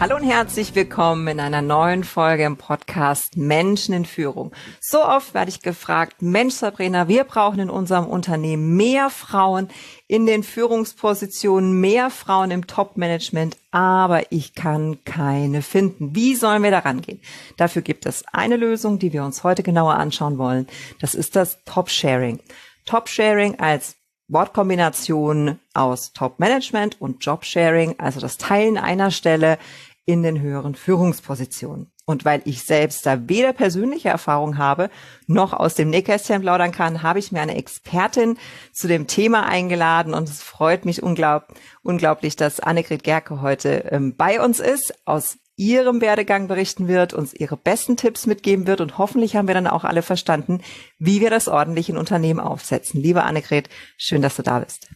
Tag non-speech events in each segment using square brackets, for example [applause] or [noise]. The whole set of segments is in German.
Hallo und herzlich willkommen in einer neuen Folge im Podcast Menschen in Führung. So oft werde ich gefragt, Mensch Sabrina, wir brauchen in unserem Unternehmen mehr Frauen in den Führungspositionen, mehr Frauen im Top-Management, aber ich kann keine finden. Wie sollen wir daran gehen? Dafür gibt es eine Lösung, die wir uns heute genauer anschauen wollen. Das ist das Top-Sharing. Top-Sharing als Wortkombination aus Top-Management und Job-Sharing, also das Teilen einer Stelle in den höheren Führungspositionen. Und weil ich selbst da weder persönliche Erfahrung habe, noch aus dem Nähkästchen plaudern kann, habe ich mir eine Expertin zu dem Thema eingeladen und es freut mich unglaub, unglaublich, dass Annegret Gerke heute ähm, bei uns ist, aus ihrem Werdegang berichten wird, uns ihre besten Tipps mitgeben wird und hoffentlich haben wir dann auch alle verstanden, wie wir das ordentlich in Unternehmen aufsetzen. Liebe Annegret, schön, dass du da bist.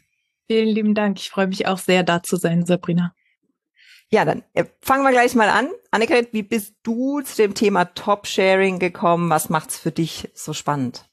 Vielen lieben Dank. Ich freue mich auch sehr, da zu sein, Sabrina. Ja, dann äh, fangen wir gleich mal an. Annegret, wie bist du zu dem Thema Top-Sharing gekommen? Was macht's für dich so spannend?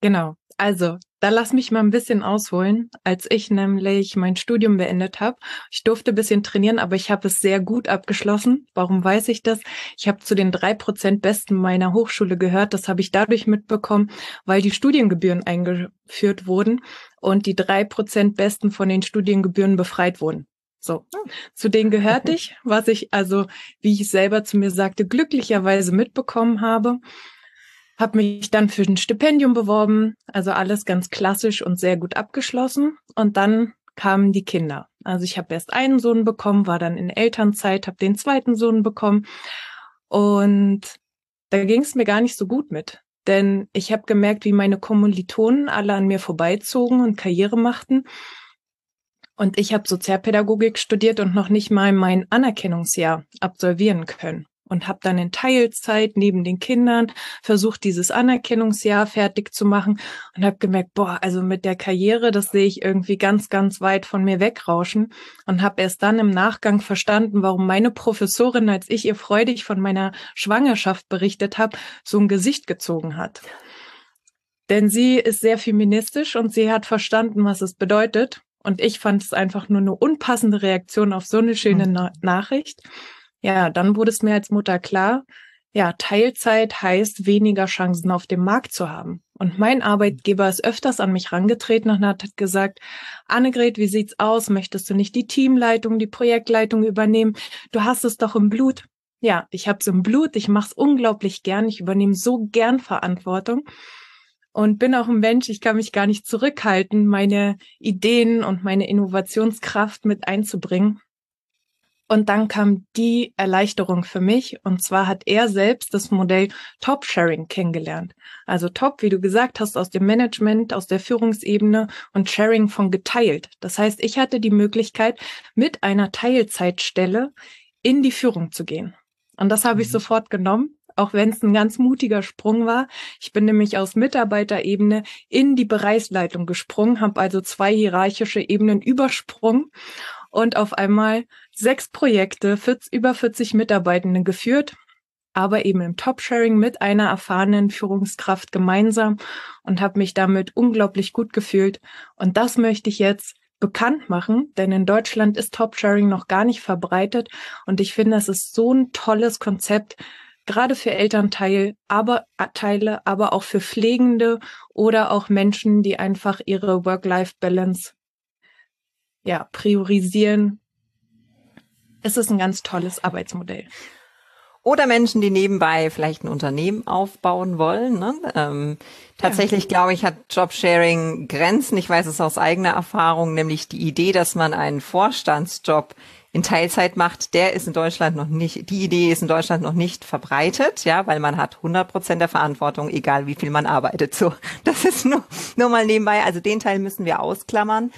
Genau. Also, da lass mich mal ein bisschen ausholen. Als ich nämlich mein Studium beendet habe, ich durfte ein bisschen trainieren, aber ich habe es sehr gut abgeschlossen. Warum weiß ich das? Ich habe zu den drei Prozent Besten meiner Hochschule gehört. Das habe ich dadurch mitbekommen, weil die Studiengebühren eingeführt wurden und die drei Prozent Besten von den Studiengebühren befreit wurden. So, zu denen gehörte [laughs] ich, was ich also, wie ich selber zu mir sagte, glücklicherweise mitbekommen habe. Habe mich dann für ein Stipendium beworben, also alles ganz klassisch und sehr gut abgeschlossen. Und dann kamen die Kinder. Also ich habe erst einen Sohn bekommen, war dann in Elternzeit, habe den zweiten Sohn bekommen. Und da ging es mir gar nicht so gut mit. Denn ich habe gemerkt, wie meine Kommilitonen alle an mir vorbeizogen und Karriere machten. Und ich habe Sozialpädagogik studiert und noch nicht mal mein Anerkennungsjahr absolvieren können. Und habe dann in Teilzeit neben den Kindern versucht, dieses Anerkennungsjahr fertig zu machen und habe gemerkt, boah, also mit der Karriere, das sehe ich irgendwie ganz, ganz weit von mir wegrauschen und habe erst dann im Nachgang verstanden, warum meine Professorin, als ich ihr freudig von meiner Schwangerschaft berichtet habe, so ein Gesicht gezogen hat. Denn sie ist sehr feministisch und sie hat verstanden, was es bedeutet, und ich fand es einfach nur eine unpassende Reaktion auf so eine schöne mhm. Na Nachricht. Ja, dann wurde es mir als Mutter klar, ja, Teilzeit heißt weniger Chancen auf dem Markt zu haben. Und mein Arbeitgeber ist öfters an mich rangetreten und hat gesagt, Annegret, wie sieht's aus? Möchtest du nicht die Teamleitung, die Projektleitung übernehmen? Du hast es doch im Blut. Ja, ich hab's im Blut, ich mach's unglaublich gern, ich übernehme so gern Verantwortung und bin auch ein Mensch, ich kann mich gar nicht zurückhalten, meine Ideen und meine Innovationskraft mit einzubringen. Und dann kam die Erleichterung für mich. Und zwar hat er selbst das Modell Top Sharing kennengelernt. Also Top, wie du gesagt hast, aus dem Management, aus der Führungsebene und Sharing von geteilt. Das heißt, ich hatte die Möglichkeit, mit einer Teilzeitstelle in die Führung zu gehen. Und das habe ich mhm. sofort genommen auch wenn es ein ganz mutiger Sprung war. Ich bin nämlich aus Mitarbeiterebene in die Bereichsleitung gesprungen, habe also zwei hierarchische Ebenen übersprungen und auf einmal sechs Projekte, 40, über 40 Mitarbeitende geführt, aber eben im Top-Sharing mit einer erfahrenen Führungskraft gemeinsam und habe mich damit unglaublich gut gefühlt. Und das möchte ich jetzt bekannt machen, denn in Deutschland ist Top-Sharing noch gar nicht verbreitet und ich finde, es ist so ein tolles Konzept, gerade für Elternteile, aber äh, Teile, aber auch für Pflegende oder auch Menschen, die einfach ihre Work-Life-Balance ja, priorisieren. Es ist ein ganz tolles Arbeitsmodell. Oder Menschen, die nebenbei vielleicht ein Unternehmen aufbauen wollen. Ne? Ähm, tatsächlich, ja. glaube ich, hat Jobsharing Grenzen. Ich weiß es aus eigener Erfahrung, nämlich die Idee, dass man einen Vorstandsjob in Teilzeit macht, der ist in Deutschland noch nicht, die Idee ist in Deutschland noch nicht verbreitet, ja, weil man hat 100 Prozent der Verantwortung, egal wie viel man arbeitet. So, [laughs] das ist nur, nur mal nebenbei. Also den Teil müssen wir ausklammern.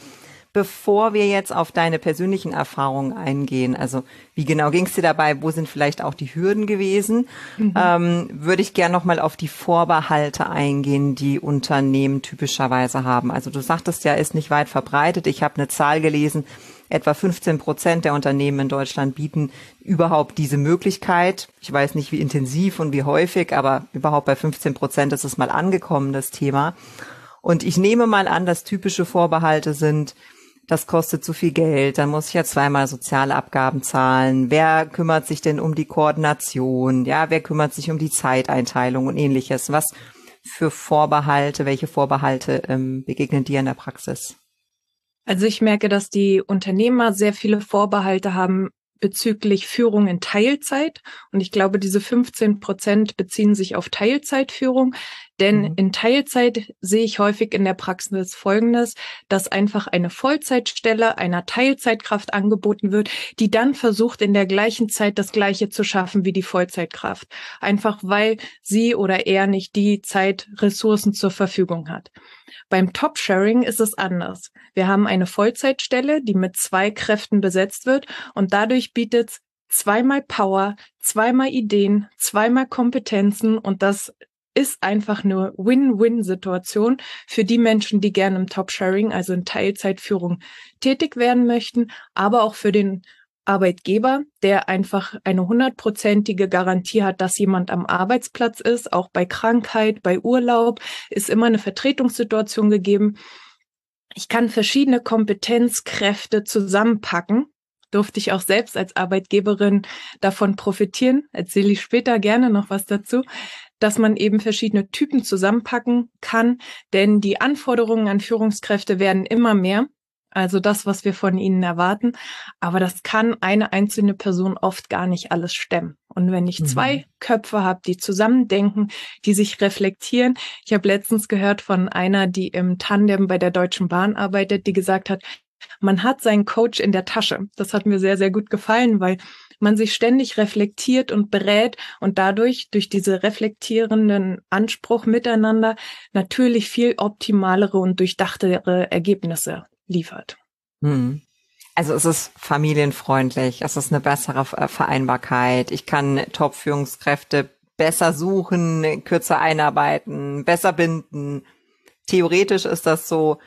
Bevor wir jetzt auf deine persönlichen Erfahrungen eingehen, also wie genau ging es dir dabei, wo sind vielleicht auch die Hürden gewesen, mhm. ähm, würde ich gerne nochmal auf die Vorbehalte eingehen, die Unternehmen typischerweise haben. Also du sagtest ja, ist nicht weit verbreitet. Ich habe eine Zahl gelesen, etwa 15 Prozent der Unternehmen in Deutschland bieten überhaupt diese Möglichkeit. Ich weiß nicht, wie intensiv und wie häufig, aber überhaupt bei 15 Prozent ist es mal angekommen, das Thema. Und ich nehme mal an, dass typische Vorbehalte sind, das kostet zu viel Geld, dann muss ich ja zweimal soziale Abgaben zahlen. Wer kümmert sich denn um die Koordination? Ja, wer kümmert sich um die Zeiteinteilung und ähnliches? Was für Vorbehalte, welche Vorbehalte ähm, begegnen dir in der Praxis? Also ich merke, dass die Unternehmer sehr viele Vorbehalte haben bezüglich Führung in Teilzeit. Und ich glaube, diese 15 Prozent beziehen sich auf Teilzeitführung. Denn mhm. in Teilzeit sehe ich häufig in der Praxis Folgendes, dass einfach eine Vollzeitstelle einer Teilzeitkraft angeboten wird, die dann versucht, in der gleichen Zeit das Gleiche zu schaffen wie die Vollzeitkraft. Einfach weil sie oder er nicht die Zeit, Ressourcen zur Verfügung hat. Beim Top-Sharing ist es anders. Wir haben eine Vollzeitstelle, die mit zwei Kräften besetzt wird und dadurch bietet zweimal Power, zweimal Ideen, zweimal Kompetenzen und das ist einfach eine Win-Win-Situation für die Menschen, die gerne im Top-Sharing, also in Teilzeitführung tätig werden möchten, aber auch für den Arbeitgeber, der einfach eine hundertprozentige Garantie hat, dass jemand am Arbeitsplatz ist, auch bei Krankheit, bei Urlaub, ist immer eine Vertretungssituation gegeben. Ich kann verschiedene Kompetenzkräfte zusammenpacken. Durfte ich auch selbst als Arbeitgeberin davon profitieren. Erzähle ich später gerne noch was dazu dass man eben verschiedene Typen zusammenpacken kann, denn die Anforderungen an Führungskräfte werden immer mehr also das, was wir von ihnen erwarten. Aber das kann eine einzelne Person oft gar nicht alles stemmen. Und wenn ich mhm. zwei Köpfe habe, die zusammendenken, die sich reflektieren. Ich habe letztens gehört von einer, die im Tandem bei der Deutschen Bahn arbeitet, die gesagt hat, man hat seinen Coach in der Tasche. Das hat mir sehr, sehr gut gefallen, weil man sich ständig reflektiert und berät und dadurch durch diese reflektierenden Anspruch miteinander natürlich viel optimalere und durchdachtere Ergebnisse liefert. Hm. Also es ist familienfreundlich, es ist eine bessere Vereinbarkeit. Ich kann Top-Führungskräfte besser suchen, kürzer einarbeiten, besser binden. Theoretisch ist das so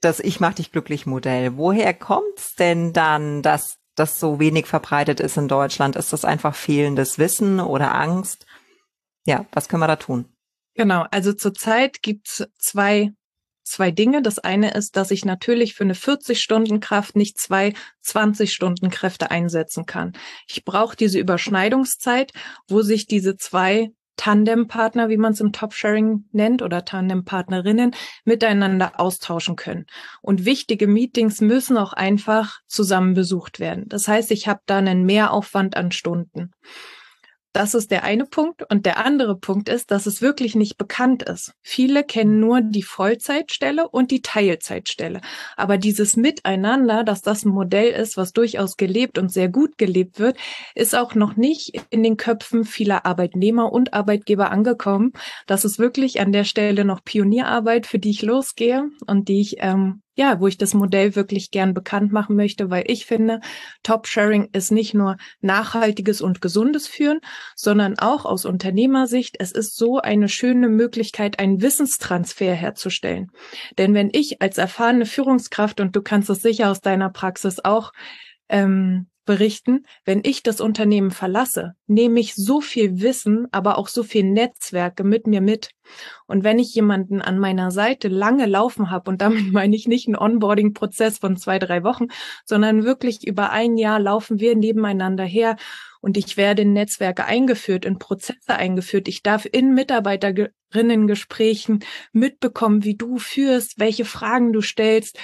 das Ich mach dich glücklich Modell. Woher kommt's denn dann, dass das so wenig verbreitet ist in Deutschland? Ist das einfach fehlendes Wissen oder Angst? Ja, was können wir da tun? Genau, also zurzeit gibt's zwei zwei Dinge. Das eine ist, dass ich natürlich für eine 40-Stunden-Kraft nicht zwei 20-Stunden-Kräfte einsetzen kann. Ich brauche diese Überschneidungszeit, wo sich diese zwei Tandempartner, wie man es im Top-Sharing nennt, oder Tandempartnerinnen miteinander austauschen können. Und wichtige Meetings müssen auch einfach zusammen besucht werden. Das heißt, ich habe da einen Mehraufwand an Stunden. Das ist der eine Punkt. Und der andere Punkt ist, dass es wirklich nicht bekannt ist. Viele kennen nur die Vollzeitstelle und die Teilzeitstelle. Aber dieses Miteinander, dass das ein Modell ist, was durchaus gelebt und sehr gut gelebt wird, ist auch noch nicht in den Köpfen vieler Arbeitnehmer und Arbeitgeber angekommen. Das ist wirklich an der Stelle noch Pionierarbeit, für die ich losgehe und die ich ähm, ja, wo ich das Modell wirklich gern bekannt machen möchte, weil ich finde, Top-Sharing ist nicht nur nachhaltiges und gesundes Führen, sondern auch aus Unternehmersicht, es ist so eine schöne Möglichkeit, einen Wissenstransfer herzustellen. Denn wenn ich als erfahrene Führungskraft, und du kannst es sicher aus deiner Praxis auch ähm, berichten, wenn ich das Unternehmen verlasse, nehme ich so viel Wissen, aber auch so viel Netzwerke mit mir mit. Und wenn ich jemanden an meiner Seite lange laufen habe, und damit [laughs] meine ich nicht einen Onboarding-Prozess von zwei, drei Wochen, sondern wirklich über ein Jahr laufen wir nebeneinander her und ich werde in Netzwerke eingeführt, in Prozesse eingeführt. Ich darf in Mitarbeiterinnengesprächen mitbekommen, wie du führst, welche Fragen du stellst.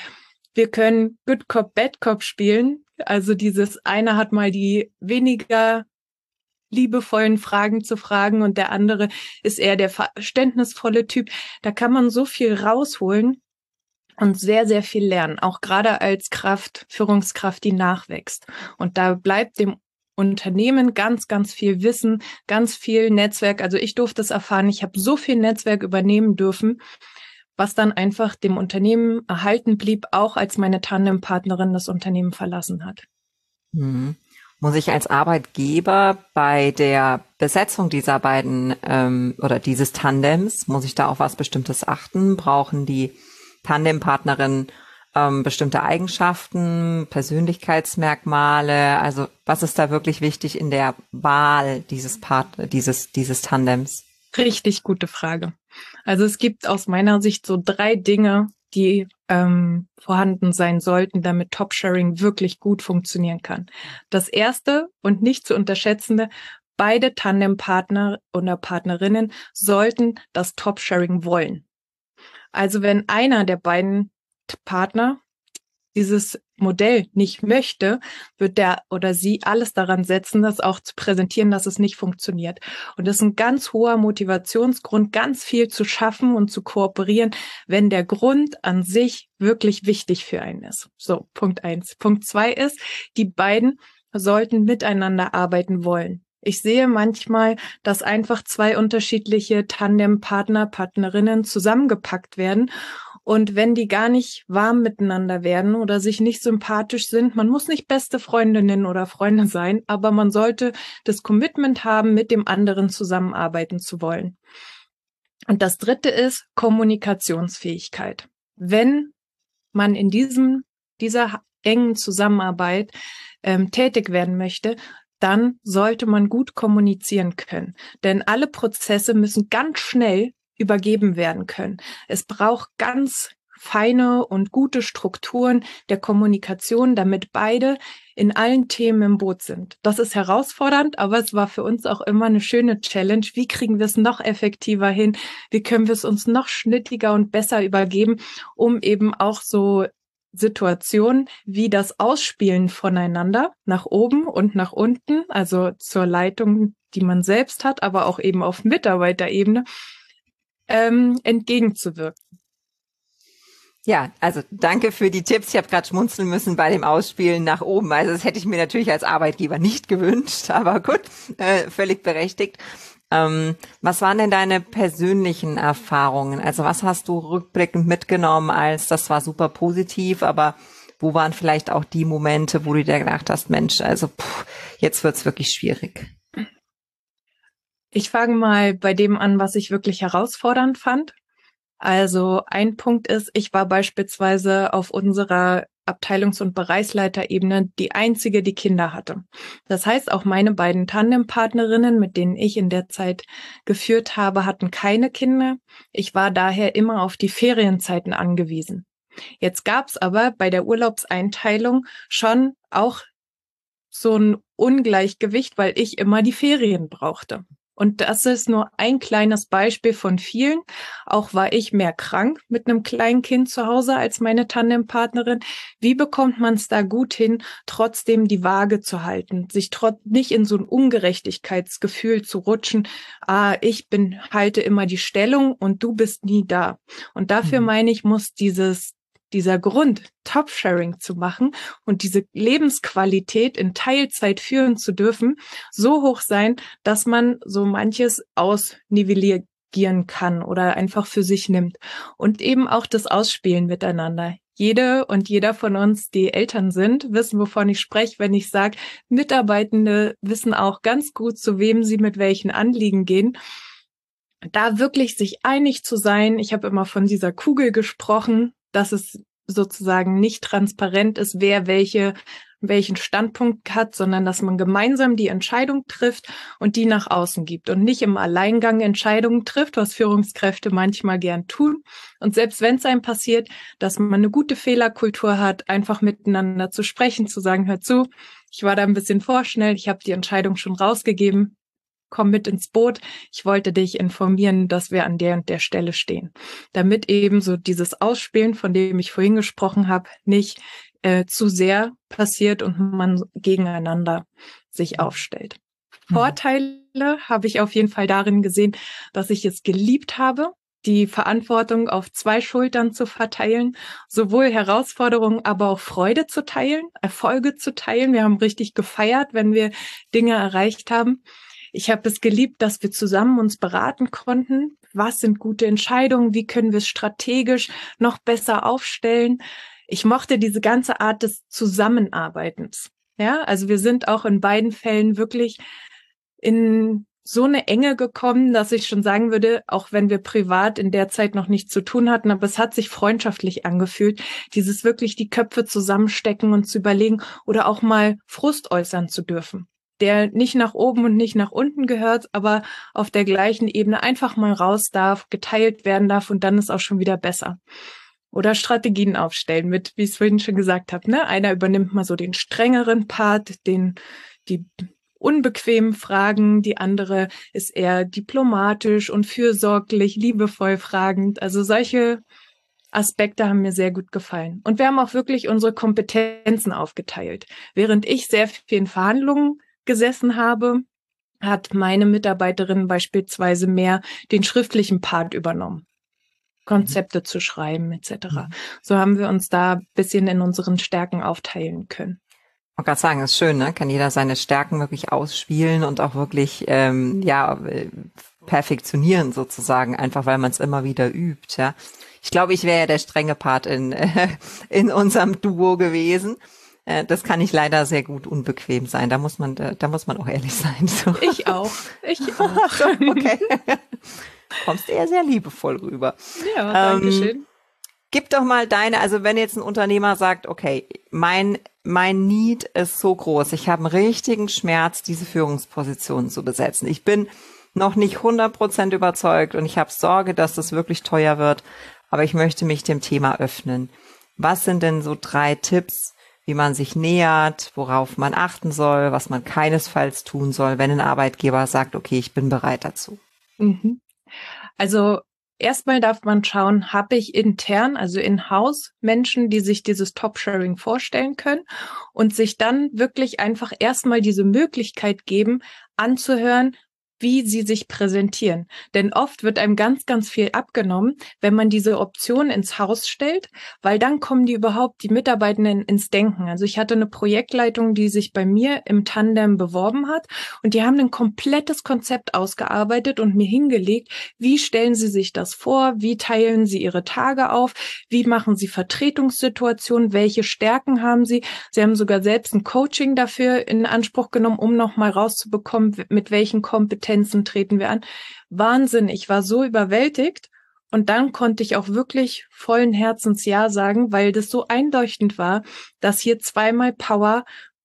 Wir können Good Cop, Bad Cop spielen. Also dieses eine hat mal die weniger liebevollen Fragen zu fragen und der andere ist eher der verständnisvolle Typ. Da kann man so viel rausholen und sehr, sehr viel lernen, auch gerade als Kraft, Führungskraft, die nachwächst. Und da bleibt dem Unternehmen ganz, ganz viel Wissen, ganz viel Netzwerk. Also ich durfte es erfahren. Ich habe so viel Netzwerk übernehmen dürfen was dann einfach dem Unternehmen erhalten blieb, auch als meine Tandempartnerin das Unternehmen verlassen hat. Mhm. Muss ich als Arbeitgeber bei der Besetzung dieser beiden ähm, oder dieses Tandems, muss ich da auf was Bestimmtes achten? Brauchen die Tandempartnerinnen ähm, bestimmte Eigenschaften, Persönlichkeitsmerkmale? Also was ist da wirklich wichtig in der Wahl dieses Part, dieses, dieses Tandems? Richtig gute Frage. Also es gibt aus meiner Sicht so drei Dinge, die ähm, vorhanden sein sollten, damit Top-Sharing wirklich gut funktionieren kann. Das erste und nicht zu unterschätzende, beide Tandempartner oder Partnerinnen sollten das Top-Sharing wollen. Also wenn einer der beiden Partner dieses Modell nicht möchte, wird der oder sie alles daran setzen, das auch zu präsentieren, dass es nicht funktioniert. Und das ist ein ganz hoher Motivationsgrund, ganz viel zu schaffen und zu kooperieren, wenn der Grund an sich wirklich wichtig für einen ist. So, Punkt eins. Punkt zwei ist, die beiden sollten miteinander arbeiten wollen. Ich sehe manchmal, dass einfach zwei unterschiedliche Tandempartner, Partnerinnen zusammengepackt werden und wenn die gar nicht warm miteinander werden oder sich nicht sympathisch sind, man muss nicht beste Freundinnen oder Freunde sein, aber man sollte das Commitment haben, mit dem anderen zusammenarbeiten zu wollen. Und das dritte ist Kommunikationsfähigkeit. Wenn man in diesem, dieser engen Zusammenarbeit ähm, tätig werden möchte, dann sollte man gut kommunizieren können. Denn alle Prozesse müssen ganz schnell übergeben werden können. Es braucht ganz feine und gute Strukturen der Kommunikation, damit beide in allen Themen im Boot sind. Das ist herausfordernd, aber es war für uns auch immer eine schöne Challenge. Wie kriegen wir es noch effektiver hin? Wie können wir es uns noch schnittiger und besser übergeben, um eben auch so Situationen wie das Ausspielen voneinander nach oben und nach unten, also zur Leitung, die man selbst hat, aber auch eben auf Mitarbeiterebene, ähm, entgegenzuwirken. Ja, also danke für die Tipps. Ich habe gerade schmunzeln müssen bei dem Ausspielen nach oben. Also das hätte ich mir natürlich als Arbeitgeber nicht [laughs] gewünscht, aber gut, äh, völlig berechtigt. Ähm, was waren denn deine persönlichen Erfahrungen? Also was hast du rückblickend mitgenommen als das war super positiv, aber wo waren vielleicht auch die Momente, wo du dir gedacht hast, Mensch, also pff, jetzt wird's wirklich schwierig? Ich fange mal bei dem an, was ich wirklich herausfordernd fand. Also ein Punkt ist, ich war beispielsweise auf unserer Abteilungs- und Bereichsleiterebene die einzige, die Kinder hatte. Das heißt, auch meine beiden Tandempartnerinnen, mit denen ich in der Zeit geführt habe, hatten keine Kinder. Ich war daher immer auf die Ferienzeiten angewiesen. Jetzt gab es aber bei der Urlaubseinteilung schon auch so ein Ungleichgewicht, weil ich immer die Ferien brauchte. Und das ist nur ein kleines Beispiel von vielen. Auch war ich mehr krank mit einem kleinen Kind zu Hause als meine Tandempartnerin. Wie bekommt man es da gut hin, trotzdem die Waage zu halten, sich trotz nicht in so ein Ungerechtigkeitsgefühl zu rutschen. Ah, ich bin halte immer die Stellung und du bist nie da. Und dafür mhm. meine ich, muss dieses dieser Grund, Top-Sharing zu machen und diese Lebensqualität in Teilzeit führen zu dürfen, so hoch sein, dass man so manches ausnivellieren kann oder einfach für sich nimmt. Und eben auch das Ausspielen miteinander. Jede und jeder von uns, die Eltern sind, wissen, wovon ich spreche, wenn ich sage, Mitarbeitende wissen auch ganz gut, zu wem sie mit welchen Anliegen gehen da wirklich sich einig zu sein. Ich habe immer von dieser Kugel gesprochen, dass es sozusagen nicht transparent ist, wer welche welchen Standpunkt hat, sondern dass man gemeinsam die Entscheidung trifft und die nach außen gibt und nicht im Alleingang Entscheidungen trifft, was Führungskräfte manchmal gern tun. Und selbst wenn es einem passiert, dass man eine gute Fehlerkultur hat, einfach miteinander zu sprechen, zu sagen, hör zu, ich war da ein bisschen vorschnell, ich habe die Entscheidung schon rausgegeben, komm mit ins Boot. Ich wollte dich informieren, dass wir an der und der Stelle stehen. Damit eben so dieses Ausspielen, von dem ich vorhin gesprochen habe, nicht äh, zu sehr passiert und man gegeneinander sich aufstellt. Mhm. Vorteile habe ich auf jeden Fall darin gesehen, dass ich es geliebt habe, die Verantwortung auf zwei Schultern zu verteilen, sowohl Herausforderungen, aber auch Freude zu teilen, Erfolge zu teilen. Wir haben richtig gefeiert, wenn wir Dinge erreicht haben Ich habe es geliebt, dass wir zusammen uns beraten konnten. Was sind gute Entscheidungen? Wie können wir es strategisch noch besser aufstellen? Ich mochte diese ganze Art des Zusammenarbeitens. Ja, also wir sind auch in beiden Fällen wirklich in so eine Enge gekommen, dass ich schon sagen würde, auch wenn wir privat in der Zeit noch nichts zu tun hatten, aber es hat sich freundschaftlich angefühlt, dieses wirklich die Köpfe zusammenstecken und zu überlegen oder auch mal Frust äußern zu dürfen, der nicht nach oben und nicht nach unten gehört, aber auf der gleichen Ebene einfach mal raus darf, geteilt werden darf und dann ist auch schon wieder besser. Oder Strategien aufstellen mit, wie ich es vorhin schon gesagt habe, ne? Einer übernimmt mal so den strengeren Part, den die unbequemen Fragen, die andere ist eher diplomatisch und fürsorglich, liebevoll fragend. Also solche Aspekte haben mir sehr gut gefallen. Und wir haben auch wirklich unsere Kompetenzen aufgeteilt. Während ich sehr viel in Verhandlungen gesessen habe, hat meine Mitarbeiterin beispielsweise mehr den schriftlichen Part übernommen. Konzepte mhm. zu schreiben etc. Mhm. So haben wir uns da bisschen in unseren Stärken aufteilen können. Ich gerade sagen, ist schön, ne? Kann jeder seine Stärken wirklich ausspielen und auch wirklich ähm, ja perfektionieren sozusagen, einfach weil man es immer wieder übt, ja. Ich glaube, ich wäre ja der strenge Part in äh, [laughs] in unserem Duo gewesen. Äh, das kann ich leider sehr gut unbequem sein. Da muss man, da, da muss man auch ehrlich sein. So. Ich auch. Ich [laughs] auch. okay. Kommst eher sehr liebevoll rüber. Ja, danke ähm, schön. Gib doch mal deine, also wenn jetzt ein Unternehmer sagt, okay, mein, mein Need ist so groß, ich habe einen richtigen Schmerz, diese Führungsposition zu besetzen. Ich bin noch nicht 100% überzeugt und ich habe Sorge, dass das wirklich teuer wird, aber ich möchte mich dem Thema öffnen. Was sind denn so drei Tipps, wie man sich nähert, worauf man achten soll, was man keinesfalls tun soll, wenn ein Arbeitgeber sagt, okay, ich bin bereit dazu? Mhm. Also Erstmal darf man schauen, habe ich intern, also in-house, Menschen, die sich dieses Top-Sharing vorstellen können und sich dann wirklich einfach erstmal diese Möglichkeit geben, anzuhören, wie sie sich präsentieren. Denn oft wird einem ganz, ganz viel abgenommen, wenn man diese Option ins Haus stellt, weil dann kommen die überhaupt, die Mitarbeitenden ins Denken. Also ich hatte eine Projektleitung, die sich bei mir im Tandem beworben hat und die haben ein komplettes Konzept ausgearbeitet und mir hingelegt, wie stellen sie sich das vor, wie teilen sie ihre Tage auf, wie machen sie Vertretungssituationen, welche Stärken haben sie. Sie haben sogar selbst ein Coaching dafür in Anspruch genommen, um nochmal rauszubekommen, mit welchen Kompetenzen Kompetenzen treten wir an. Wahnsinn, ich war so überwältigt. Und dann konnte ich auch wirklich vollen Herzens Ja sagen, weil das so einleuchtend war, dass hier zweimal Power,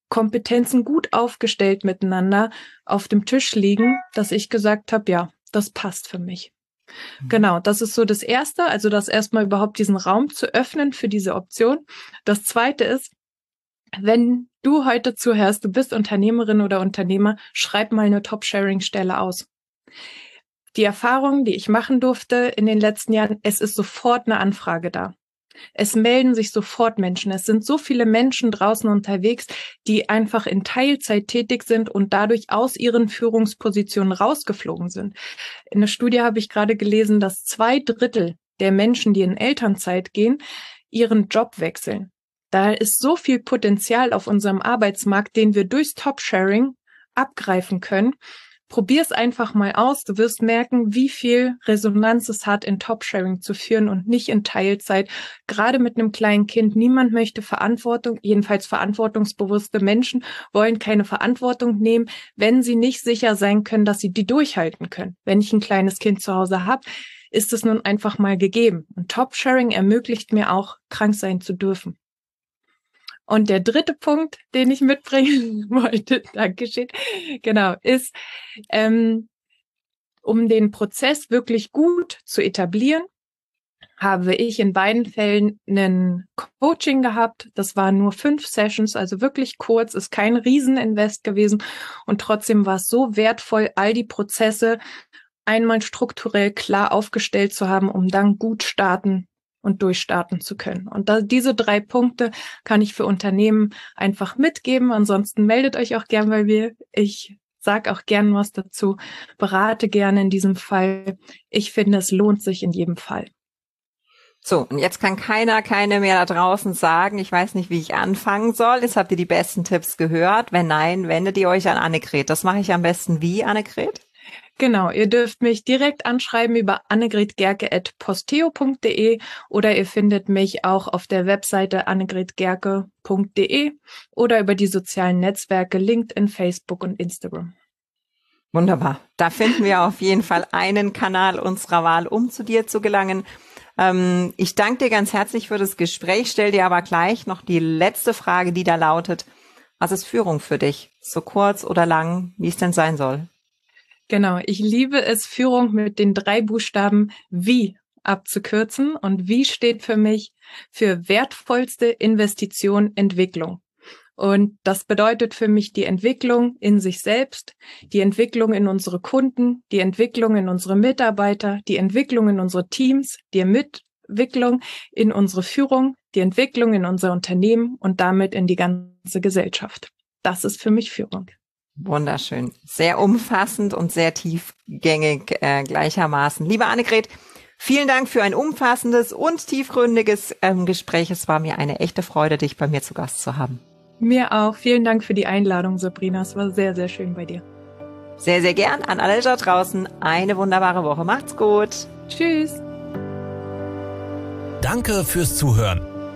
Kompetenzen gut aufgestellt miteinander auf dem Tisch liegen, dass ich gesagt habe, ja, das passt für mich. Mhm. Genau, das ist so das Erste, also das erstmal überhaupt diesen Raum zu öffnen für diese Option. Das Zweite ist, wenn du heute zuhörst, du bist Unternehmerin oder Unternehmer, schreib mal eine Top-Sharing-Stelle aus. Die Erfahrung, die ich machen durfte in den letzten Jahren, es ist sofort eine Anfrage da. Es melden sich sofort Menschen. Es sind so viele Menschen draußen unterwegs, die einfach in Teilzeit tätig sind und dadurch aus ihren Führungspositionen rausgeflogen sind. In der Studie habe ich gerade gelesen, dass zwei Drittel der Menschen, die in Elternzeit gehen, ihren Job wechseln. Da ist so viel Potenzial auf unserem Arbeitsmarkt, den wir durchs Top-Sharing abgreifen können. Probier es einfach mal aus. Du wirst merken, wie viel Resonanz es hat, in Top-Sharing zu führen und nicht in Teilzeit. Gerade mit einem kleinen Kind. Niemand möchte Verantwortung. Jedenfalls verantwortungsbewusste Menschen wollen keine Verantwortung nehmen, wenn sie nicht sicher sein können, dass sie die durchhalten können. Wenn ich ein kleines Kind zu Hause habe, ist es nun einfach mal gegeben. Und Top-Sharing ermöglicht mir auch, krank sein zu dürfen. Und der dritte Punkt, den ich mitbringen [laughs] wollte, Dankeschön, genau, ist, ähm, um den Prozess wirklich gut zu etablieren, habe ich in beiden Fällen einen Coaching gehabt. Das waren nur fünf Sessions, also wirklich kurz, ist kein Rieseninvest gewesen. Und trotzdem war es so wertvoll, all die Prozesse einmal strukturell klar aufgestellt zu haben, um dann gut starten und durchstarten zu können. Und da, diese drei Punkte kann ich für Unternehmen einfach mitgeben. Ansonsten meldet euch auch gern bei mir. Ich sag auch gern was dazu, berate gerne in diesem Fall. Ich finde, es lohnt sich in jedem Fall. So, und jetzt kann keiner, keine mehr da draußen sagen, ich weiß nicht, wie ich anfangen soll. Jetzt habt ihr die besten Tipps gehört. Wenn nein, wendet ihr euch an Annegret. Das mache ich am besten wie, Annegret? Genau, ihr dürft mich direkt anschreiben über annegretgerke.posteo.de oder ihr findet mich auch auf der Webseite annegretgerke.de oder über die sozialen Netzwerke LinkedIn, Facebook und Instagram. Wunderbar. Da finden wir auf jeden Fall einen Kanal unserer Wahl, um zu dir zu gelangen. Ähm, ich danke dir ganz herzlich für das Gespräch, stell dir aber gleich noch die letzte Frage, die da lautet, was ist Führung für dich? So kurz oder lang, wie es denn sein soll? Genau, ich liebe es, Führung mit den drei Buchstaben wie abzukürzen. Und wie steht für mich für wertvollste Investition Entwicklung. Und das bedeutet für mich die Entwicklung in sich selbst, die Entwicklung in unsere Kunden, die Entwicklung in unsere Mitarbeiter, die Entwicklung in unsere Teams, die Entwicklung in unsere Führung, die Entwicklung in unser Unternehmen und damit in die ganze Gesellschaft. Das ist für mich Führung. Wunderschön. Sehr umfassend und sehr tiefgängig äh, gleichermaßen. Liebe Annegret, vielen Dank für ein umfassendes und tiefgründiges ähm, Gespräch. Es war mir eine echte Freude, dich bei mir zu Gast zu haben. Mir auch. Vielen Dank für die Einladung, Sabrina. Es war sehr, sehr schön bei dir. Sehr, sehr gern an alle da draußen. Eine wunderbare Woche. Macht's gut. Tschüss. Danke fürs Zuhören.